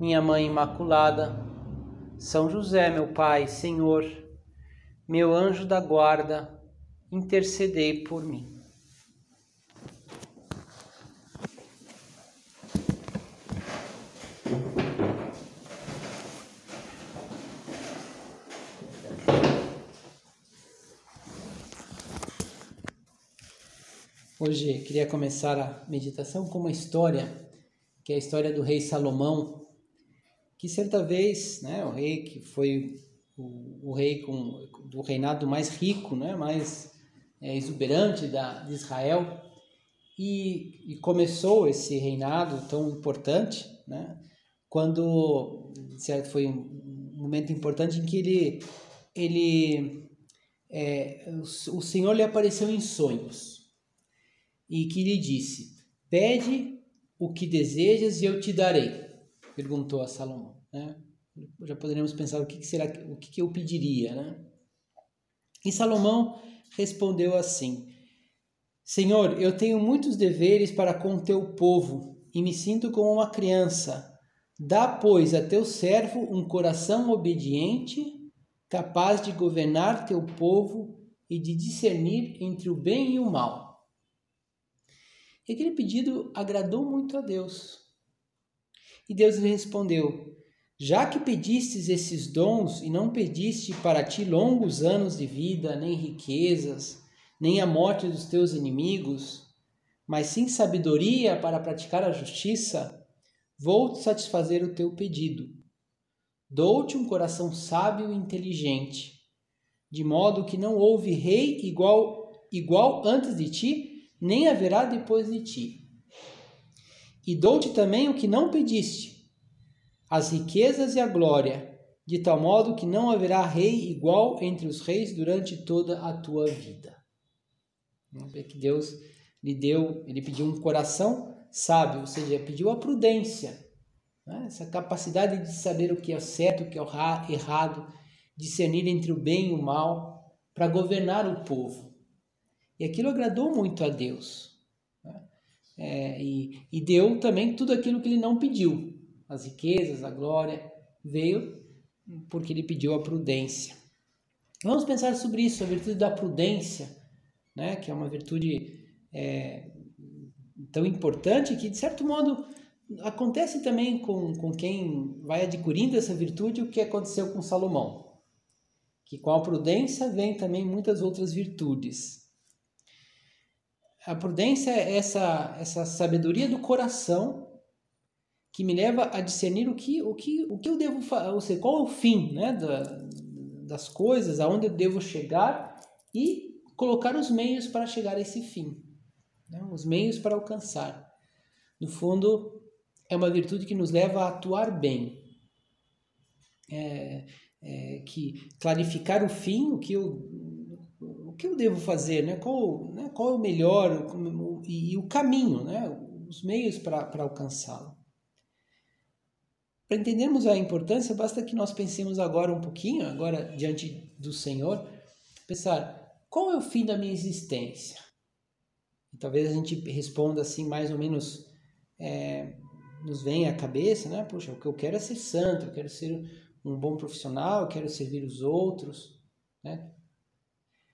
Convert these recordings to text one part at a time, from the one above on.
minha Mãe Imaculada, São José, meu Pai, Senhor, meu anjo da guarda, intercedei por mim. Hoje queria começar a meditação com uma história, que é a história do rei Salomão, que certa vez, né, o rei que foi o, o rei com, do reinado mais rico, né, mais é, exuberante da, de Israel, e, e, começou esse reinado tão importante, né, quando certo, foi um momento importante em que ele, ele é, o, o Senhor lhe apareceu em sonhos e que lhe disse: Pede o que desejas e eu te darei perguntou a Salomão. Né? Já poderíamos pensar o que, será, o que, eu pediria, né? E Salomão respondeu assim: Senhor, eu tenho muitos deveres para com teu povo e me sinto como uma criança. Dá, pois, a teu servo um coração obediente, capaz de governar teu povo e de discernir entre o bem e o mal. E aquele pedido agradou muito a Deus. E Deus lhe respondeu: Já que pedistes esses dons e não pediste para ti longos anos de vida, nem riquezas, nem a morte dos teus inimigos, mas sim sabedoria para praticar a justiça, vou satisfazer o teu pedido. Dou-te um coração sábio e inteligente, de modo que não houve rei igual igual antes de ti, nem haverá depois de ti e dou-te também o que não pediste, as riquezas e a glória, de tal modo que não haverá rei igual entre os reis durante toda a tua vida. Vamos ver que Deus lhe deu, ele pediu um coração sábio, ou seja, pediu a prudência, né? essa capacidade de saber o que é certo, o que é errado, discernir entre o bem e o mal, para governar o povo. E aquilo agradou muito a Deus é, e, e deu também tudo aquilo que ele não pediu. As riquezas, a glória, veio porque ele pediu a prudência. Vamos pensar sobre isso, a virtude da prudência, né, que é uma virtude é, tão importante que, de certo modo, acontece também com, com quem vai adquirindo essa virtude o que aconteceu com Salomão. Que com a prudência vem também muitas outras virtudes. A prudência é essa, essa sabedoria do coração que me leva a discernir o que, o que, o que eu devo fazer, ou seja, qual é o fim né, da, das coisas, aonde eu devo chegar e colocar os meios para chegar a esse fim, né, os meios para alcançar. No fundo, é uma virtude que nos leva a atuar bem. É, é, que clarificar o fim, o que eu que eu devo fazer, né? Qual? Qual é o melhor e, o caminho, né? Os meios para alcançá-lo. Para entendermos a importância, basta que nós pensemos agora um pouquinho, agora diante do Senhor, pensar qual é o fim da minha existência. E talvez a gente responda assim, mais ou menos, é, nos vem à cabeça, né? Poxa, o que eu quero é ser santo, eu quero ser um bom profissional, eu quero servir os outros, né?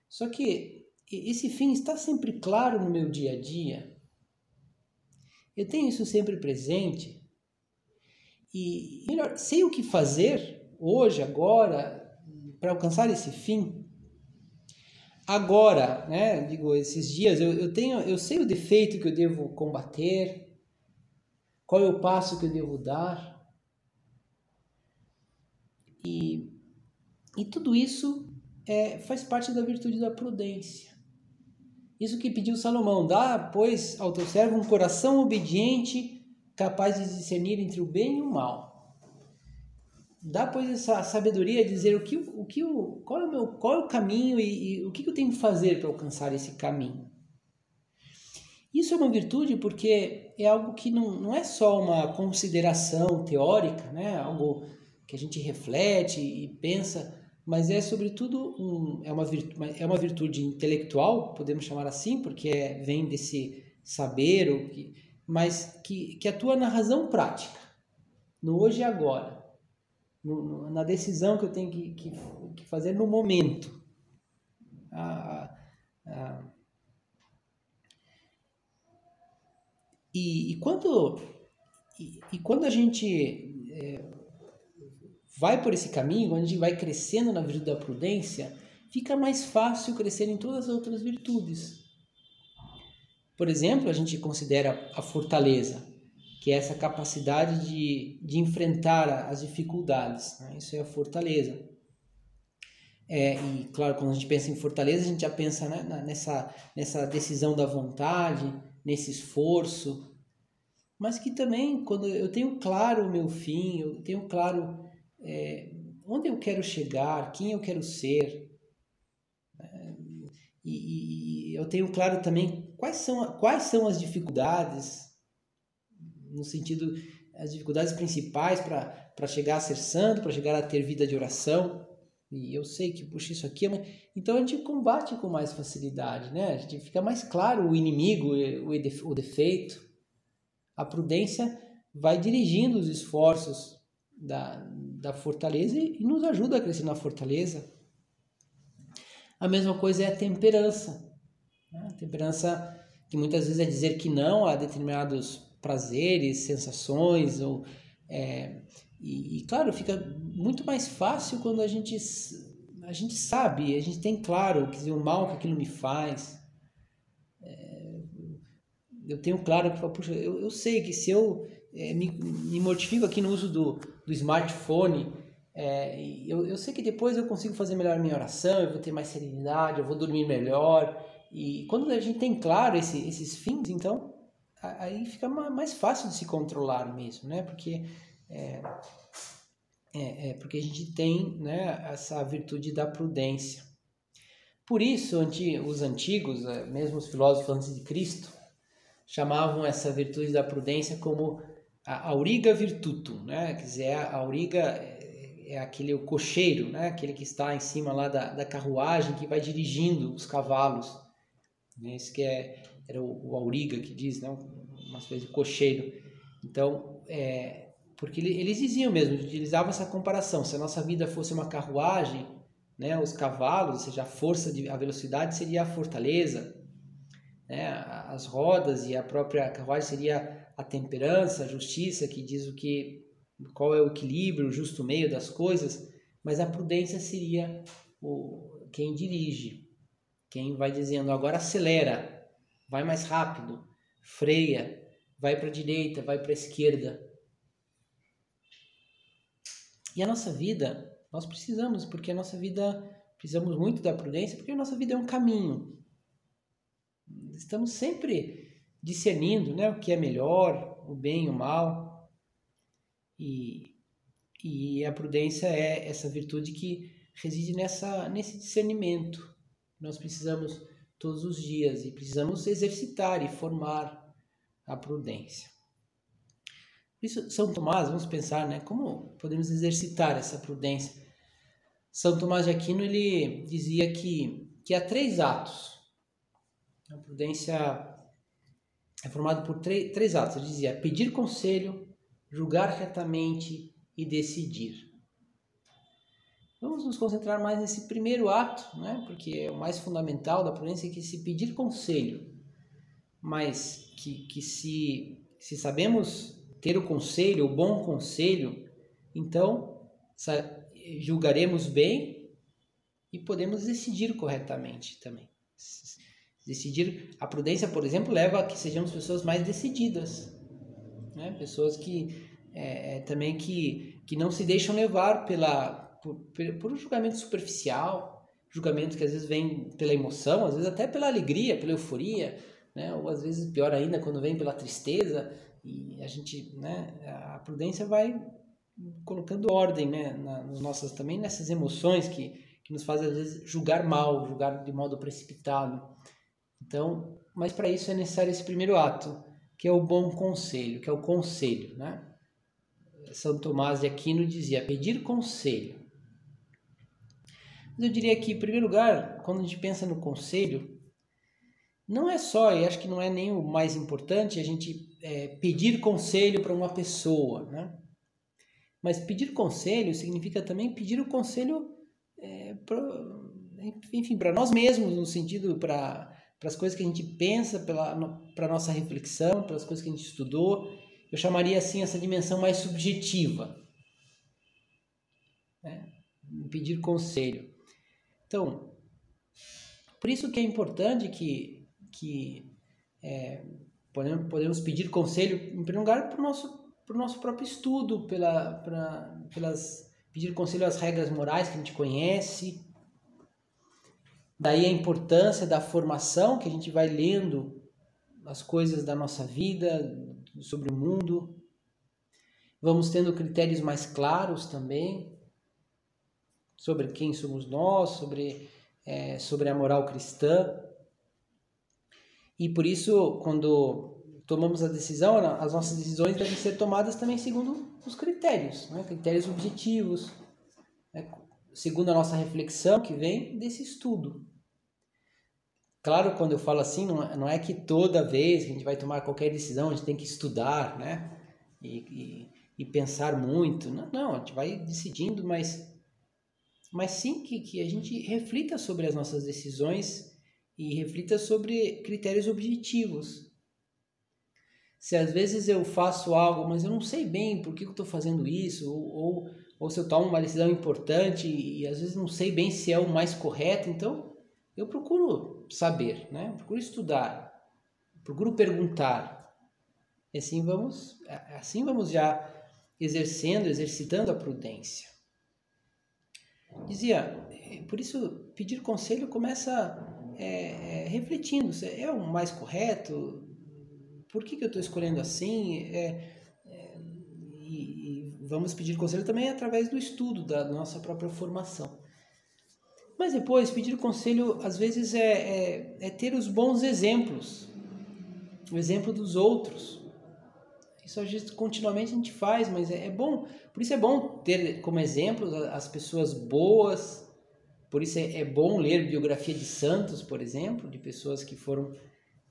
Só que esse fim está sempre claro no meu dia a dia. Eu tenho isso sempre presente. E, melhor, sei o que fazer hoje, agora, para alcançar esse fim. Agora, né, digo, esses dias, eu, eu, tenho, eu sei o defeito que eu devo combater, qual é o passo que eu devo dar. E, e tudo isso é, faz parte da virtude da prudência. Isso que pediu Salomão: dá, pois, ao teu servo um coração obediente, capaz de discernir entre o bem e o mal. dá pois essa sabedoria de dizer o que o que qual é o meu qual é o caminho e, e o que eu tenho que fazer para alcançar esse caminho. Isso é uma virtude porque é algo que não, não é só uma consideração teórica, né? algo que a gente reflete e pensa, mas é sobretudo um, é, uma virtude, é uma virtude intelectual, podemos chamar assim, porque é, vem desse saber, o que, mas que, que atua na razão prática, no hoje e agora, no, na decisão que eu tenho que, que, que fazer no momento. E, e quando, e, e, quando a gente é, vai por esse caminho, quando a gente vai crescendo na virtude da prudência, fica mais fácil crescer em todas as outras virtudes. Por exemplo, a gente considera a fortaleza, que é essa capacidade de, de enfrentar as dificuldades. Né? Isso é a fortaleza. É, e claro, quando a gente pensa em fortaleza, a gente já pensa né, nessa, nessa decisão da vontade, nesse esforço, mas que também, quando eu tenho claro o meu fim, eu tenho claro é, onde eu quero chegar, quem eu quero ser, né? e, e, eu tenho claro também quais são, quais são as dificuldades, no sentido, as dificuldades principais para chegar a ser santo, para chegar a ter vida de oração, e eu sei que, puxa, isso aqui é uma... Então a gente combate com mais facilidade, né? A gente fica mais claro o inimigo, o defeito. A prudência vai dirigindo os esforços da, da fortaleza e nos ajuda a crescer na fortaleza. A mesma coisa é a temperança. Né? A temperança que muitas vezes é dizer que não a determinados prazeres, sensações ou é, e, e, claro, fica muito mais fácil quando a gente, a gente sabe, a gente tem claro que o mal que aquilo me faz. É, eu tenho claro que, eu, eu sei que se eu é, me, me mortifico aqui no uso do, do smartphone, é, eu, eu sei que depois eu consigo fazer melhor a minha oração, eu vou ter mais serenidade, eu vou dormir melhor. E quando a gente tem claro esse, esses fins, então aí fica mais fácil de se controlar mesmo, né? Porque é, é, é, porque a gente tem né, essa virtude da prudência. Por isso, os antigos, é, mesmo os filósofos antes de Cristo, chamavam essa virtude da prudência como a auriga virtutum, né? Quer dizer, a auriga é, é aquele o cocheiro, né? Aquele que está em cima lá da, da carruagem que vai dirigindo os cavalos. Esse que é, era o, o auriga que diz, né? Uma espécie de cocheiro. Então, é, porque eles diziam mesmo, utilizavam essa comparação. Se a nossa vida fosse uma carruagem, né, os cavalos, ou seja, a força, de, a velocidade seria a fortaleza, né, as rodas e a própria carruagem seria a temperança, a justiça, que diz o que, qual é o equilíbrio, o justo meio das coisas, mas a prudência seria o, quem dirige, quem vai dizendo agora acelera, vai mais rápido, freia, vai para a direita, vai para a esquerda. E a nossa vida, nós precisamos, porque a nossa vida, precisamos muito da prudência, porque a nossa vida é um caminho. Estamos sempre discernindo né, o que é melhor, o bem e o mal. E, e a prudência é essa virtude que reside nessa, nesse discernimento. Nós precisamos todos os dias e precisamos exercitar e formar a prudência. Isso, São Tomás, vamos pensar, né? Como podemos exercitar essa prudência? São Tomás de Aquino ele dizia que que há três atos. A prudência é formada por três atos. Ele dizia pedir conselho, julgar retamente e decidir. Vamos nos concentrar mais nesse primeiro ato, né? porque é o mais fundamental da prudência, que se pedir conselho, mas que, que se, se sabemos ter o conselho, o bom conselho, então julgaremos bem e podemos decidir corretamente também. Decidir, a prudência, por exemplo, leva a que sejamos pessoas mais decididas, né? pessoas que é, é também que, que não se deixam levar pela por, por um julgamento superficial, julgamento que às vezes vem pela emoção, às vezes até pela alegria, pela euforia, né? ou às vezes pior ainda quando vem pela tristeza, e a gente, né, a prudência vai colocando ordem né, nas nossas também nessas emoções que, que nos fazem às vezes julgar mal, julgar de modo precipitado. Então, mas para isso é necessário esse primeiro ato, que é o bom conselho, que é o conselho, né? São Tomás de Aquino dizia pedir conselho. Mas eu diria que, em primeiro lugar, quando a gente pensa no conselho, não é só, e acho que não é nem o mais importante, a gente é, pedir conselho para uma pessoa, né? Mas pedir conselho significa também pedir o conselho, é, enfim, para nós mesmos, no sentido para as coisas que a gente pensa, para a nossa reflexão, para as coisas que a gente estudou. Eu chamaria assim essa dimensão mais subjetiva. Né? Pedir conselho. Então, por isso que é importante que, que é, podemos, podemos pedir conselho, em primeiro lugar, para o nosso, pro nosso próprio estudo, pela, pra, pelas, pedir conselho às regras morais que a gente conhece. Daí a importância da formação, que a gente vai lendo as coisas da nossa vida, sobre o mundo. Vamos tendo critérios mais claros também sobre quem somos nós, sobre, é, sobre a moral cristã. E por isso, quando tomamos a decisão, as nossas decisões devem ser tomadas também segundo os critérios, né? critérios objetivos, né? Segundo a nossa reflexão que vem desse estudo. Claro, quando eu falo assim, não é, não é que toda vez que a gente vai tomar qualquer decisão a gente tem que estudar, né? E, e, e pensar muito. Não, não, a gente vai decidindo, mas mas sim que, que a gente reflita sobre as nossas decisões e reflita sobre critérios objetivos. Se às vezes eu faço algo, mas eu não sei bem por que eu estou fazendo isso, ou, ou, ou, se eu tomo uma decisão importante e, às vezes não sei bem se é o mais correto, então eu procuro saber, né? procuro estudar, procuro perguntar. E assim vamos, assim vamos já exercendo, exercitando a prudência. Dizia, por isso pedir conselho começa é, é, refletindo, é o mais correto? Por que, que eu estou escolhendo assim? É, é, e, vamos pedir conselho também através do estudo da nossa própria formação. Mas depois, pedir conselho às vezes é, é, é ter os bons exemplos, o exemplo dos outros. Isso às vezes continuamente a gente faz, mas é, é bom. Por isso é bom ter como exemplo as pessoas boas. Por isso é, é bom ler biografia de santos, por exemplo, de pessoas que foram.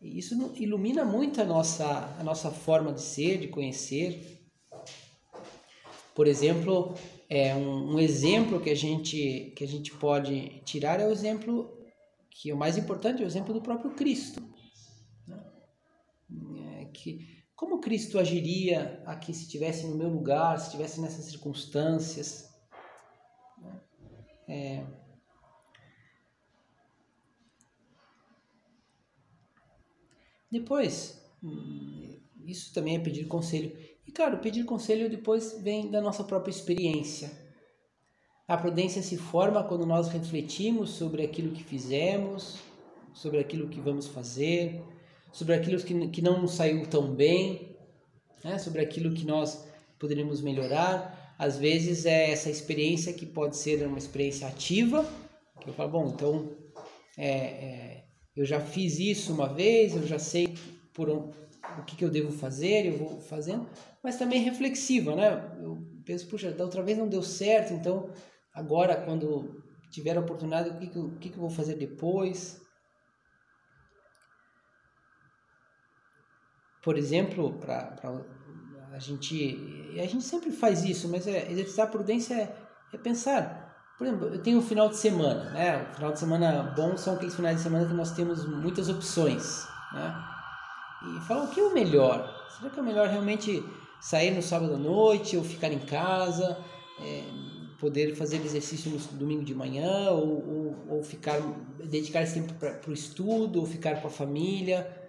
Isso ilumina muito a nossa, a nossa forma de ser, de conhecer. Por exemplo, é um, um exemplo que a gente que a gente pode tirar é o exemplo que o mais importante é o exemplo do próprio Cristo. Né? É que como Cristo agiria aqui se estivesse no meu lugar, se estivesse nessas circunstâncias? É... Depois, hum, isso também é pedir conselho. Claro, pedir conselho depois vem da nossa própria experiência. A prudência se forma quando nós refletimos sobre aquilo que fizemos, sobre aquilo que vamos fazer, sobre aquilo que, que não saiu tão bem, né? sobre aquilo que nós poderíamos melhorar. Às vezes é essa experiência que pode ser uma experiência ativa, que eu falo, bom, então é, é, eu já fiz isso uma vez, eu já sei por o que, que eu devo fazer, eu vou fazendo, mas também reflexiva, né? Eu penso, puxa, da outra vez não deu certo, então agora quando tiver a oportunidade, o que, que, eu, o que, que eu vou fazer depois? por exemplo, para a gente. A gente sempre faz isso, mas é, exercitar a prudência é, é pensar. Por exemplo, eu tenho o final de semana, né? O final de semana bom são aqueles finais de semana que nós temos muitas opções, né? E falar o que é o melhor? Será que é melhor realmente sair no sábado à noite ou ficar em casa? É, poder fazer exercício no domingo de manhã ou, ou, ou ficar dedicar esse tempo para o estudo ou ficar com a família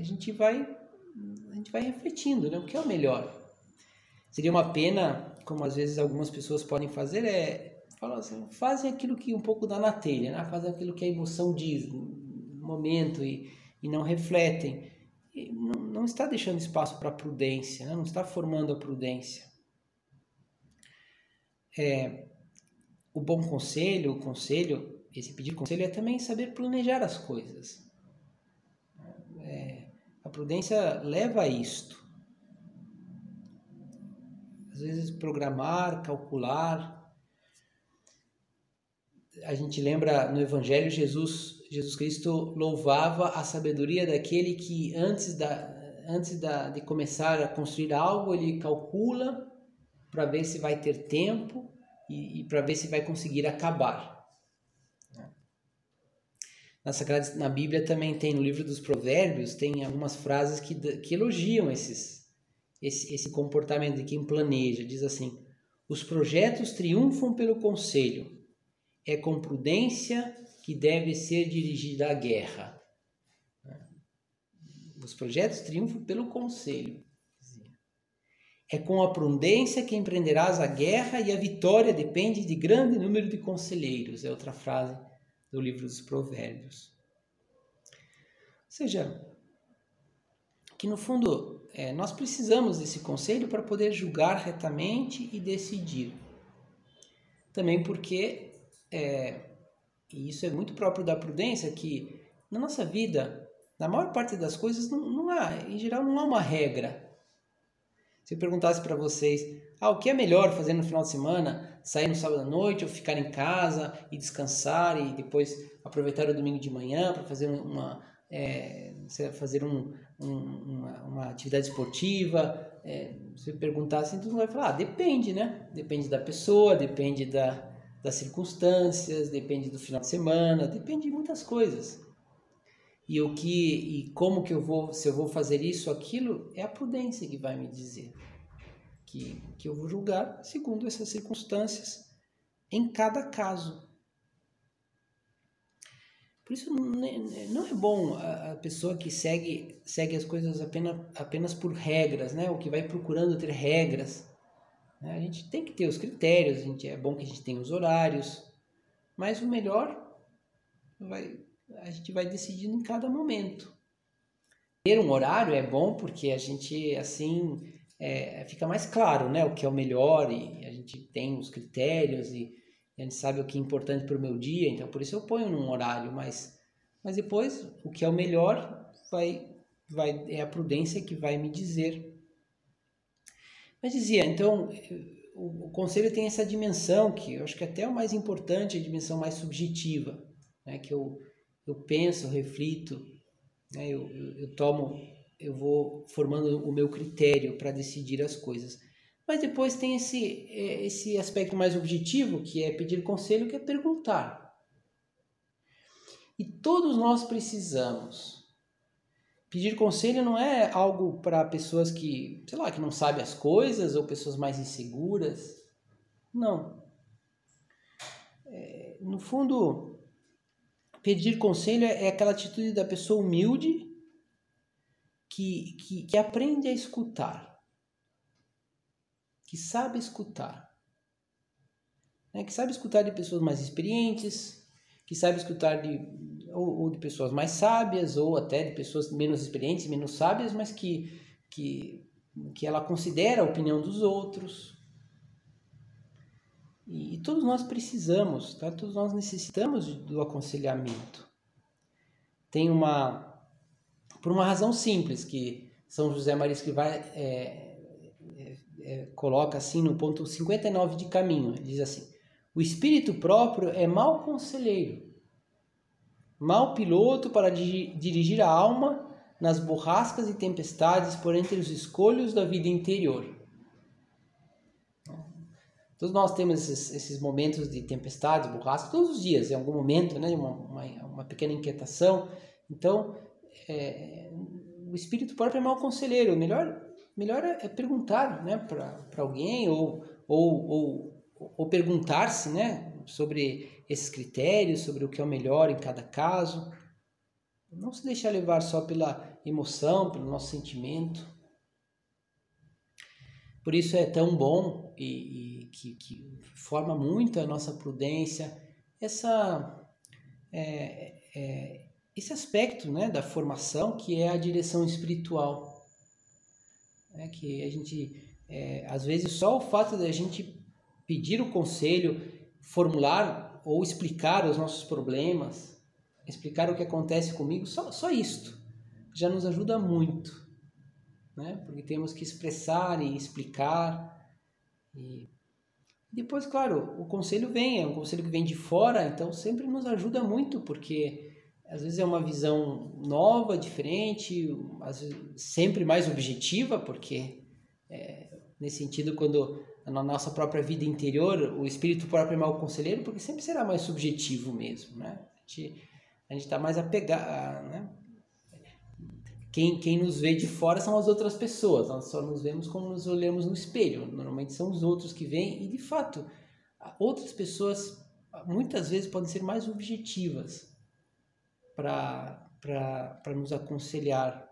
a gente vai a gente vai refletindo, né? O que é o melhor? Seria uma pena, como às vezes algumas pessoas podem fazer, é falar assim, fazem aquilo que um pouco dá na telha, né? Fazem aquilo que a emoção diz no momento e, e não refletem. Não, não está deixando espaço para prudência, né? não está formando a prudência. é, o bom conselho, o conselho, esse pedir conselho é também saber planejar as coisas. É, a prudência leva a isto. Às vezes programar, calcular. A gente lembra no Evangelho Jesus Jesus Cristo louvava a sabedoria daquele que antes da antes da, de começar a construir algo ele calcula para ver se vai ter tempo e, e para ver se vai conseguir acabar. Na, Sagrada, na Bíblia também tem, no livro dos Provérbios, tem algumas frases que, que elogiam esses, esse, esse comportamento de quem planeja. Diz assim: Os projetos triunfam pelo conselho, é com prudência que deve ser dirigida a guerra. Os projetos triunfam pelo conselho. É com a prudência que empreenderás a guerra e a vitória depende de grande número de conselheiros. É outra frase do livro dos Provérbios. Ou seja, que no fundo é, nós precisamos desse conselho para poder julgar retamente e decidir. Também porque, é, e isso é muito próprio da prudência, que na nossa vida, na maior parte das coisas, não, não há, em geral, não há uma regra se eu perguntasse para vocês, ah, o que é melhor fazer no final de semana? Sair no sábado à noite ou ficar em casa e descansar e depois aproveitar o domingo de manhã para fazer uma, é, fazer um, um, uma, uma, atividade esportiva? É, se eu perguntasse, então vai falar, ah, depende, né? Depende da pessoa, depende da, das circunstâncias, depende do final de semana, depende de muitas coisas. E o que e como que eu vou, se eu vou fazer isso, aquilo, é a prudência que vai me dizer. Que, que eu vou julgar segundo essas circunstâncias em cada caso. Por isso não é bom a, pessoa que segue, segue as coisas apenas, apenas por regras, né? ou que vai procurando ter regras. Né? A gente tem que ter os critérios, a gente, é bom que a gente tenha os horários, mas o melhor vai, a gente vai decidindo em cada momento. Ter um horário é bom porque a gente, assim, é, fica mais claro, né? O que é o melhor e a gente tem os critérios e a gente sabe o que é importante para o meu dia, então por isso eu ponho num horário, mas, mas depois o que é o melhor vai, vai, é a prudência que vai me dizer. Mas dizia, então, o, o conselho tem essa dimensão que eu acho que até é o mais importante, a dimensão mais subjetiva, né? Que eu eu penso, eu reflito, né? eu, eu, eu tomo, eu vou formando o meu critério para decidir as coisas. Mas depois tem esse, é, esse aspecto mais objetivo, que é pedir conselho, que é perguntar. E todos nós precisamos. Pedir conselho não é algo para pessoas que, sei lá, que não sabem as coisas ou pessoas mais inseguras. Não. É, no fundo, Pedir conselho é, aquela atitude da pessoa humilde que, que, que aprende a escutar, que sabe escutar, né? que sabe escutar de pessoas mais experientes, que sabe escutar de, ou, ou, de pessoas mais sábias, ou até de pessoas menos experientes, menos sábias, mas que, que, que ela considera a opinião dos outros. E, todos nós precisamos, tá? todos nós necessitamos do aconselhamento. Tem uma, por uma razão simples, que São José Maria Escrivá é, é, é, coloca assim no ponto 59 de caminho, ele diz assim, o espírito próprio é mau conselheiro, mau piloto para dirigir a alma nas borrascas e tempestades por entre os escolhos da vida interior Todos nós temos esses, esses momentos de tempestade, borrasca, todos os dias, em algum momento, né, uma, uma, uma pequena inquietação. Então, é, o espírito próprio é mau conselheiro. Melhor, melhor é perguntar né, para alguém ou, ou, ou, ou perguntar-se né, sobre esses critérios, sobre o que é o melhor em cada caso. Não se deixar levar só pela emoção, pelo nosso sentimento. Por isso é tão bom e, e que, que, forma muito a nossa prudência essa é, é, esse aspecto né, da formação que é a direção espiritual. É que a gente, é, às vezes, só o fato de a gente pedir o conselho, formular ou explicar os nossos problemas, explicar o que acontece comigo, só, só isto já nos ajuda muito, né? Porque temos que expressar e explicar. E depois, claro, o conselho vem, é um conselho que vem de fora, então sempre nos ajuda muito, porque às vezes é uma visão nova, diferente, vezes, sempre mais objetiva, porque é, nesse sentido, quando na nossa própria vida interior, o espírito próprio é mal conselheiro, porque sempre será mais subjetivo mesmo, né? A gente a está mais apegado, né? Quem, quem nos vê de fora são as outras pessoas, nós só nos vemos como nos olhamos no espelho. Normalmente são os outros que vêm, e de fato, outras pessoas muitas vezes podem ser mais objetivas para nos aconselhar.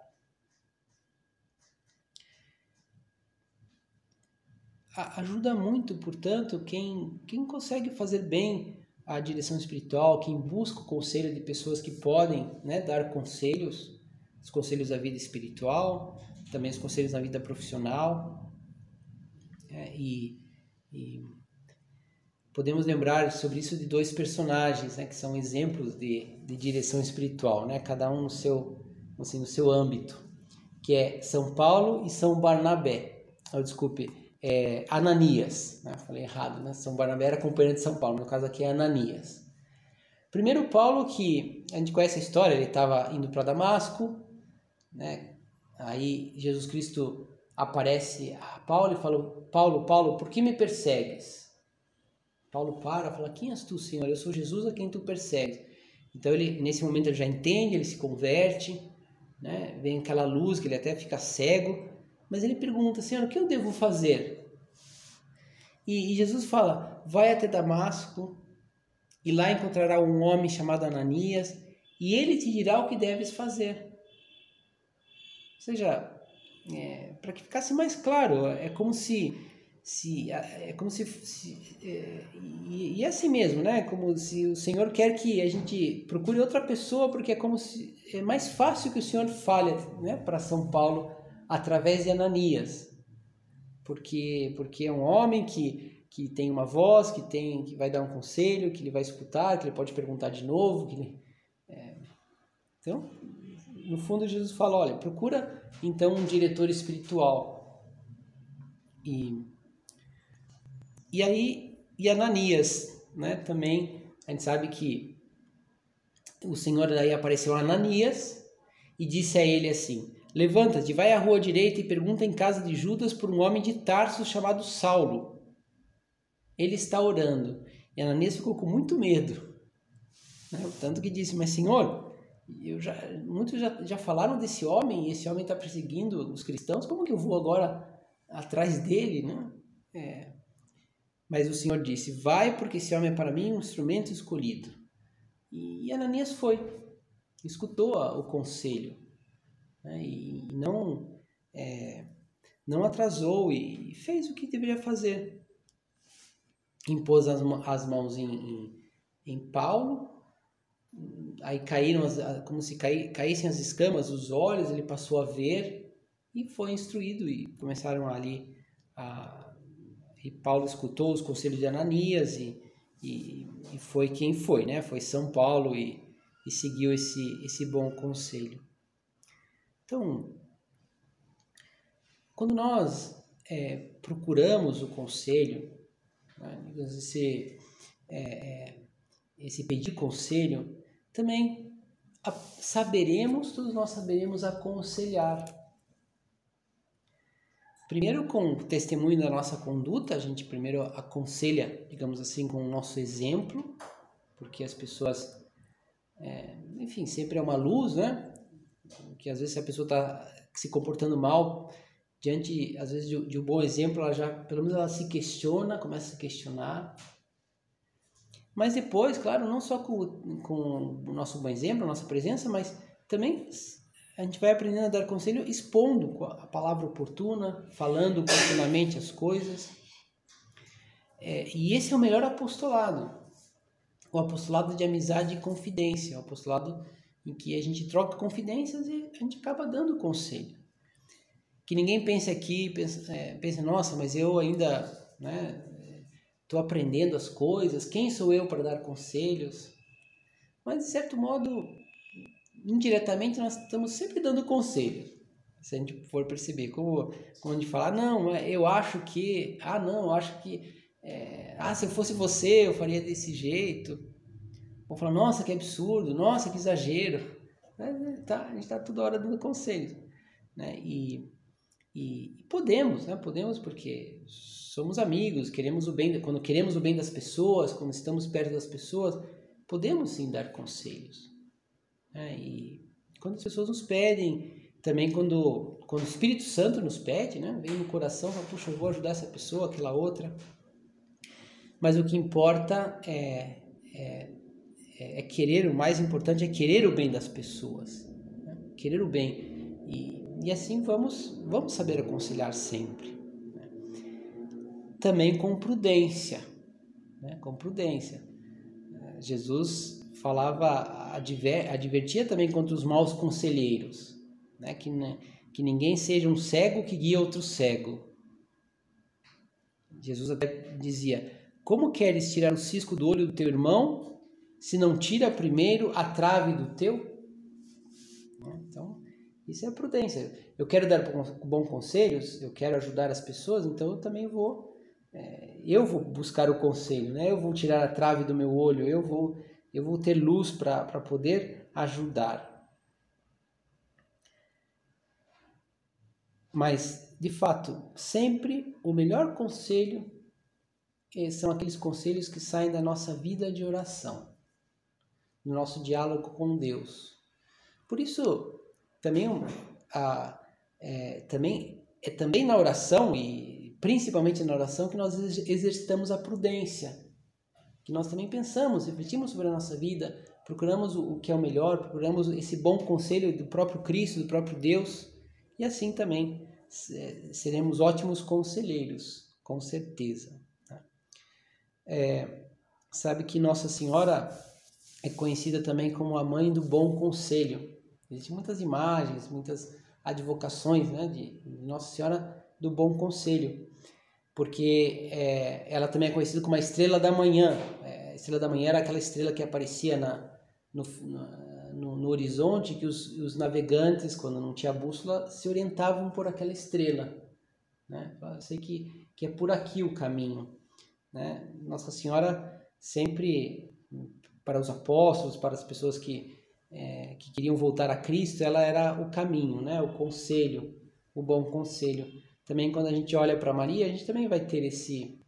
Ajuda muito, portanto, quem, quem consegue fazer bem a direção espiritual, quem busca o conselho de pessoas que podem né, dar conselhos os conselhos da vida espiritual, também os conselhos da vida profissional. É, e, e, podemos lembrar sobre isso de dois personagens, né, que são exemplos de, de direção espiritual, né, cada um no seu, assim, no seu âmbito, que é São Paulo e São Barnabé. Oh, desculpe, é Ananias, né, falei errado, né? São Barnabé era companheiro de São Paulo, no caso aqui é Ananias. Primeiro Paulo, que a gente conhece a história, ele estava indo para Damasco, né? Aí Jesus Cristo aparece a Paulo e fala: Paulo, Paulo, por que me persegues? Paulo para, fala: Quem és tu, Senhor? Eu sou Jesus a quem tu persegues. Então ele, nesse momento, ele já entende, ele se converte, né? Vem aquela luz que ele até fica cego, mas ele pergunta: Senhor, o que eu devo fazer? E, e Jesus fala: Vai até Damasco e lá encontrará um homem chamado Ananias e ele te dirá o que deves fazer. Ou seja, é, para que ficasse mais claro, é como se se é como se, se é, e, e, é assim mesmo, né? Como se o Senhor quer que a gente procure outra pessoa, porque é como se é mais fácil que o Senhor fale, né, para São Paulo através de Ananias, porque porque é um homem que que tem uma voz, que tem que vai dar um conselho, que ele vai escutar, que ele pode perguntar de novo, que ele, é, então no fundo Jesus fala, olha, procura então um diretor espiritual. E, e aí, e Ananias, né, também, a gente sabe que o Senhor daí apareceu a Ananias e disse a ele assim, levanta-te, vai à rua direita e pergunta em casa de Judas por um homem de Tarso chamado Saulo. Ele está orando. E Ananias ficou com muito medo. Né? Tanto que disse, mas Senhor, eu já, muitos já, já falaram desse homem, e esse homem está perseguindo os cristãos, como que eu vou agora atrás dele, né? É. Mas o Senhor disse, vai porque esse homem é para mim um instrumento escolhido. E Ananias foi, escutou o conselho, né? e não, é, não atrasou e fez o que deveria fazer. Impôs as, as mãos em, em, em Paulo, aí caíram as, como se caí, caíssem as escamas dos olhos, ele passou a ver e foi instruído e começaram ali a, e Paulo escutou os conselhos de Ananias e, e, e foi quem foi, né? Foi São Paulo e, e seguiu esse, esse bom conselho. Então, quando nós é, procuramos o conselho, né, esse, é, é, esse pedir conselho, também saberemos, todos nós saberemos aconselhar. Primeiro, com o testemunho da nossa conduta, a gente primeiro aconselha, digamos assim, com o nosso exemplo, porque as pessoas, é, enfim, sempre é uma luz, né? Que às vezes se a pessoa está se comportando mal, diante, às vezes, de, de um bom exemplo, ela já, pelo menos ela se questiona, começa a se questionar, mas depois, claro, não só com, com o nosso bom exemplo, a nossa presença, mas também a gente vai aprendendo a dar conselho expondo a palavra oportuna, falando oportunamente as coisas. É, e esse é o melhor apostolado. O apostolado de amizade e confidência. O apostolado em que a gente troca confidências e a gente acaba dando conselho. Que ninguém pense aqui, pense, é, pense nossa, mas eu ainda né, estou aprendendo as coisas, quem sou eu para dar conselhos? Mas, de certo modo, indiretamente, nós estamos sempre dando conselhos. Se a gente for perceber, como, como a gente fala, ah, não, eu acho que, ah, não, eu acho que, é, ah, se eu fosse você, eu faria desse jeito. Vou falar, nossa, que absurdo, nossa, que exagero. É, tá, a gente está toda hora dando conselhos. Né? E, e, podemos, né? podemos porque somos amigos, queremos o bem, quando queremos o bem das pessoas, quando estamos perto das pessoas, podemos sim dar conselhos. Né? E quando as pessoas nos pedem, também quando, quando o Espírito Santo nos pede, né? vem no coração, fala, puxa, eu vou ajudar essa pessoa, aquela outra. Mas o que importa é, é, é querer, o mais importante é querer o bem das pessoas. Né? Querer o bem. E, e assim vamos, vamos saber aconselhar sempre. Né? Também com prudência. Né? Com prudência. Jesus falava, adver, advertia também contra os maus conselheiros, né? que, que ninguém seja um cego que guia outro cego. Jesus até dizia: Como queres tirar o cisco do olho do teu irmão, se não tira primeiro a trave do teu? Né? Então, isso é prudência. Eu quero dar bons conselhos, eu quero ajudar as pessoas, então eu também vou é, eu vou buscar o conselho, né? Eu vou tirar a trave do meu olho, eu vou eu vou ter luz para poder ajudar. Mas, de fato, sempre o melhor conselho eh, são aqueles conselhos que saem da nossa vida de oração, do nosso diálogo com Deus. Por isso, também, a, é, também é também na oração e principalmente na oração, que nós exercitamos a prudência, que nós também pensamos, refletimos sobre a nossa vida, procuramos o que é o melhor, procuramos esse bom conselho do próprio Cristo, do próprio Deus, e assim também é, seremos ótimos conselheiros, com certeza. Tá? É, sabe que Nossa Senhora é conhecida também como a mãe do bom conselho. Existem muitas imagens, muitas advocações né, de Nossa Senhora do bom conselho porque é, ela também é conhecida como a estrela da manhã. É, a estrela da manhã era aquela estrela que aparecia na, no, no, no, horizonte, que os, os, navegantes, quando não tinha bússola, se orientavam por aquela estrela. Né? Eu sei que, que é por aqui o caminho. Né? Nossa Senhora sempre, para os apóstolos, para as pessoas que, é, que queriam voltar a Cristo, ela era o caminho, né? o conselho, o bom conselho também quando a gente olha para Maria, a gente também vai ter esse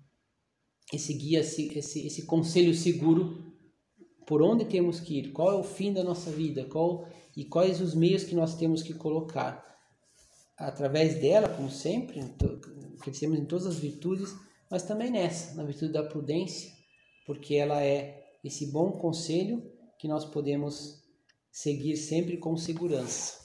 esse guia, esse, esse, esse conselho seguro por onde temos que ir, qual é o fim da nossa vida, qual e quais os meios que nós temos que colocar. Através dela, como sempre, crescemos em todas as virtudes, mas também nessa, na virtude da prudência, porque ela é esse bom conselho que nós podemos seguir sempre com segurança.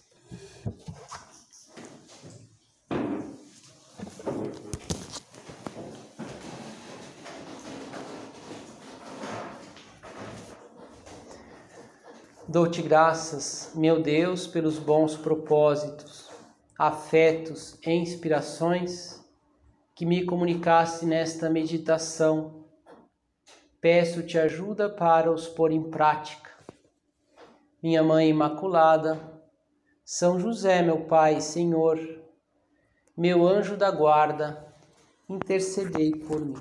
Dou-te graças, meu Deus, pelos bons propósitos, afetos e inspirações que me comunicaste nesta meditação. Peço-te ajuda para os pôr em prática. Minha Mãe Imaculada, São José, meu Pai, Senhor, meu anjo da guarda, intercedei por mim.